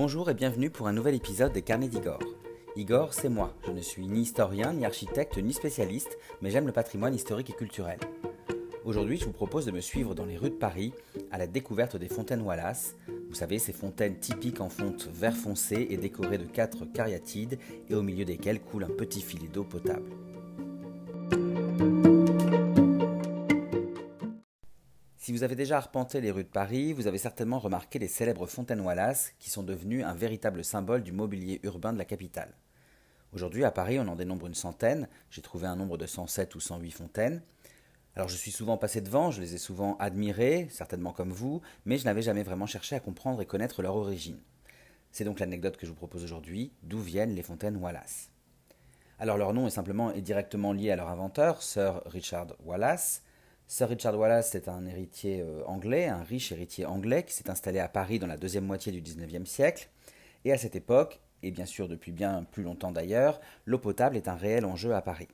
Bonjour et bienvenue pour un nouvel épisode des Carnets d'Igor. Igor, c'est moi. Je ne suis ni historien, ni architecte, ni spécialiste, mais j'aime le patrimoine historique et culturel. Aujourd'hui, je vous propose de me suivre dans les rues de Paris à la découverte des fontaines Wallace. Vous savez, ces fontaines typiques en fonte vert foncé et décorées de quatre cariatides et au milieu desquelles coule un petit filet d'eau potable. Si vous avez déjà arpenté les rues de Paris, vous avez certainement remarqué les célèbres fontaines Wallace qui sont devenues un véritable symbole du mobilier urbain de la capitale. Aujourd'hui, à Paris, on en dénombre une centaine. J'ai trouvé un nombre de 107 ou 108 fontaines. Alors, je suis souvent passé devant, je les ai souvent admirées, certainement comme vous, mais je n'avais jamais vraiment cherché à comprendre et connaître leur origine. C'est donc l'anecdote que je vous propose aujourd'hui d'où viennent les fontaines Wallace? Alors, leur nom est simplement et directement lié à leur inventeur, Sir Richard Wallace, Sir Richard Wallace est un héritier euh, anglais, un riche héritier anglais qui s'est installé à Paris dans la deuxième moitié du XIXe siècle. Et à cette époque, et bien sûr depuis bien plus longtemps d'ailleurs, l'eau potable est un réel enjeu à Paris.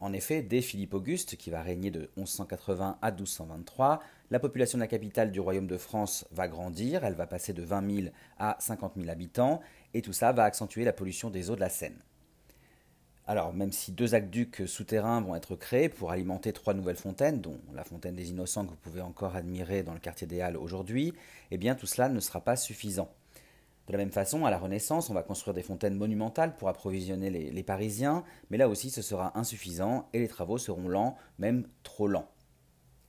En effet, dès Philippe Auguste, qui va régner de 1180 à 1223, la population de la capitale du royaume de France va grandir, elle va passer de 20 000 à 50 000 habitants, et tout ça va accentuer la pollution des eaux de la Seine. Alors, même si deux aqueducs souterrains vont être créés pour alimenter trois nouvelles fontaines, dont la fontaine des Innocents que vous pouvez encore admirer dans le quartier des Halles aujourd'hui, eh bien tout cela ne sera pas suffisant. De la même façon, à la Renaissance, on va construire des fontaines monumentales pour approvisionner les, Parisiens, mais là aussi ce sera insuffisant et les travaux seront lents, même trop lents.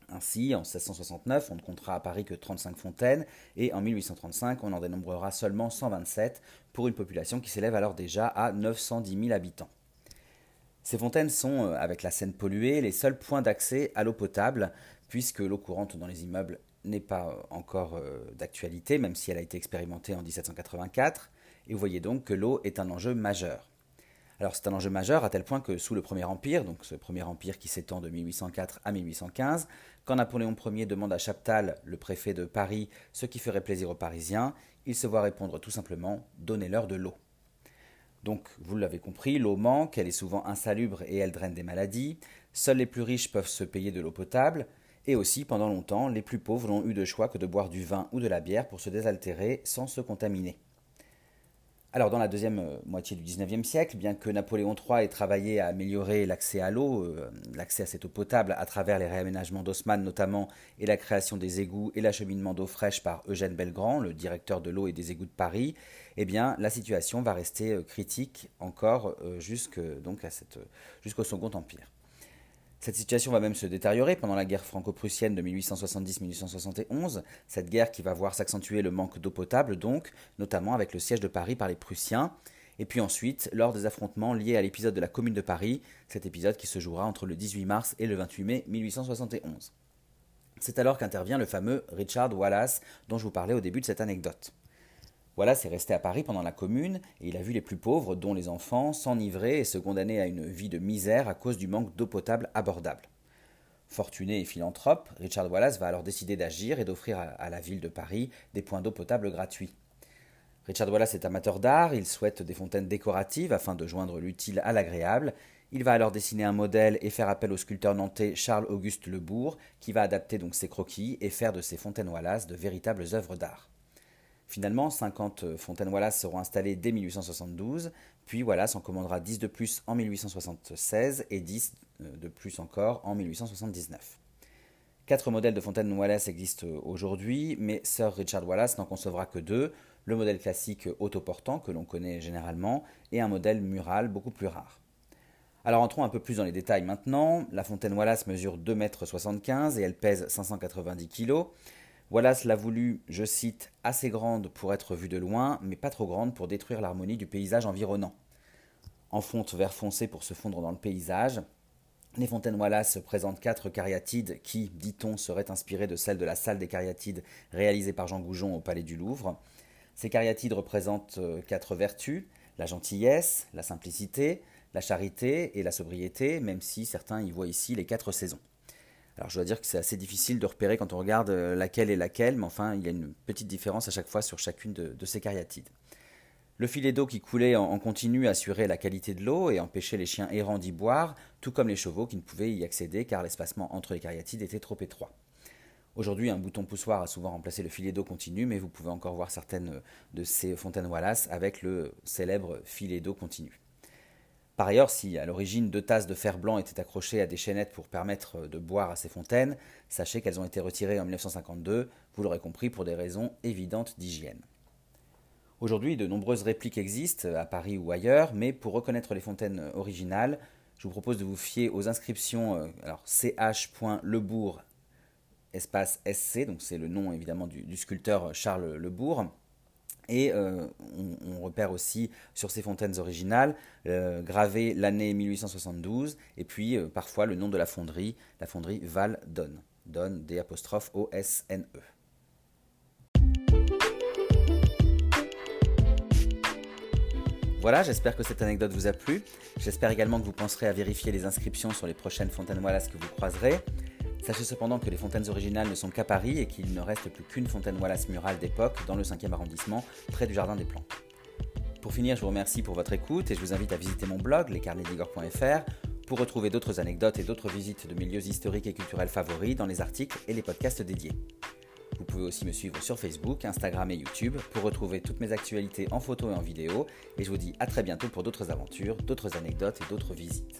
Ainsi, en 1669, on ne comptera à Paris que 35 fontaines, et en 1835, on en dénombrera seulement 127, pour une population qui s'élève alors déjà à 910 000 habitants. Ces fontaines sont, euh, avec la Seine polluée, les seuls points d'accès à l'eau potable, puisque l'eau courante dans les immeubles n'est pas euh, encore euh, d'actualité, même si elle a été expérimentée en 1784. Et vous voyez donc que l'eau est un enjeu majeur. Alors c'est un enjeu majeur à tel point que sous le Premier Empire, donc ce Premier Empire qui s'étend de 1804 à 1815, quand Napoléon Ier demande à Chaptal, le préfet de Paris, ce qui ferait plaisir aux Parisiens, il se voit répondre tout simplement Donnez-leur de l'eau. Donc, vous l'avez compris, l'eau manque, elle est souvent insalubre et elle draine des maladies. Seuls les plus riches peuvent se payer de l'eau potable. Et aussi, pendant longtemps, les plus pauvres n'ont eu de choix que de boire du vin ou de la bière pour se désaltérer sans se contaminer. Alors, dans la deuxième euh, moitié du XIXe siècle, bien que Napoléon III ait travaillé à améliorer l'accès à l'eau, euh, l'accès à cette eau potable à travers les réaménagements d'Haussmann notamment, et la création des égouts et l'acheminement d'eau fraîche par Eugène Belgrand, le directeur de l'eau et des égouts de Paris, eh bien, la situation va rester euh, critique encore jusqu'au Second Empire. Cette situation va même se détériorer pendant la guerre franco-prussienne de 1870-1871, cette guerre qui va voir s'accentuer le manque d'eau potable, donc, notamment avec le siège de Paris par les Prussiens, et puis ensuite, lors des affrontements liés à l'épisode de la Commune de Paris, cet épisode qui se jouera entre le 18 mars et le 28 mai 1871. C'est alors qu'intervient le fameux Richard Wallace dont je vous parlais au début de cette anecdote. Voilà, c'est resté à Paris pendant la Commune, et il a vu les plus pauvres, dont les enfants, s'enivrer et se condamner à une vie de misère à cause du manque d'eau potable abordable. Fortuné et philanthrope, Richard Wallace va alors décider d'agir et d'offrir à la ville de Paris des points d'eau potable gratuits. Richard Wallace est amateur d'art, il souhaite des fontaines décoratives afin de joindre l'utile à l'agréable. Il va alors dessiner un modèle et faire appel au sculpteur nantais Charles-Auguste Lebourg, qui va adapter donc ses croquis et faire de ces fontaines Wallace de véritables œuvres d'art. Finalement, 50 euh, fontaines Wallace seront installées dès 1872, puis Wallace en commandera 10 de plus en 1876 et 10 euh, de plus encore en 1879. Quatre modèles de fontaines Wallace existent euh, aujourd'hui, mais Sir Richard Wallace n'en concevra que deux, le modèle classique autoportant que l'on connaît généralement et un modèle mural beaucoup plus rare. Alors entrons un peu plus dans les détails maintenant. La fontaine Wallace mesure 2,75 m et elle pèse 590 kg. Wallace l'a voulu, je cite, assez grande pour être vue de loin, mais pas trop grande pour détruire l'harmonie du paysage environnant. En fonte vert foncé pour se fondre dans le paysage, les fontaines Wallace présentent quatre cariatides qui, dit-on, seraient inspirées de celles de la salle des cariatides réalisée par Jean Goujon au Palais du Louvre. Ces cariatides représentent euh, quatre vertus la gentillesse, la simplicité, la charité et la sobriété, même si certains y voient ici les quatre saisons. Alors je dois dire que c'est assez difficile de repérer quand on regarde euh, laquelle est laquelle, mais enfin il y a une petite différence à chaque fois sur chacune de, ces cariatides. Le filet d'eau qui coulait en, continu assurait la qualité de l'eau et empêchait les chiens errants d'y boire, tout comme les chevaux qui ne pouvaient y accéder car l'espacement entre les cariatides était trop étroit. Aujourd'hui, un bouton poussoir a souvent remplacé le filet d'eau continu, mais vous pouvez encore voir certaines de ces fontaines Wallace avec le célèbre filet d'eau continu. Par ailleurs, si à l'origine deux tasses de fer blanc étaient accrochées à des chaînettes pour permettre de boire à ces fontaines, sachez qu'elles ont été retirées en 1952, vous l'aurez compris, pour des raisons évidentes d'hygiène. Aujourd'hui, de nombreuses répliques existent, à Paris ou ailleurs, mais pour reconnaître les fontaines originales, je vous propose de vous fier aux inscriptions euh, ch.lebourg espace SC, donc c'est le nom évidemment du, sculpteur Charles Lebourg. Et euh, on, repère aussi sur ces fontaines originales euh, gravé l'année 1872 et puis euh, parfois le nom de la fonderie, la fonderie Val Donne, Donne D apostrophe O S N E. Voilà, j'espère que cette anecdote vous a plu. J'espère également que vous penserez à vérifier les inscriptions sur les prochaines fontaines Wallace que vous croiserez. Sachez cependant que les fontaines originales ne sont qu'à Paris et qu'il ne reste plus qu'une fontaine Wallace murale d'époque dans le 5e arrondissement, près du Jardin des Plantes. Pour finir, je vous remercie pour votre écoute et je vous invite à visiter mon blog, lescarnetsdigor.fr, pour retrouver d'autres anecdotes et d'autres visites de milieux historiques et culturels favoris dans les articles et les podcasts dédiés. Vous pouvez aussi me suivre sur Facebook, Instagram et YouTube pour retrouver toutes mes actualités en photo et en vidéo. Et je vous dis à très bientôt pour d'autres aventures, d'autres anecdotes et d'autres visites.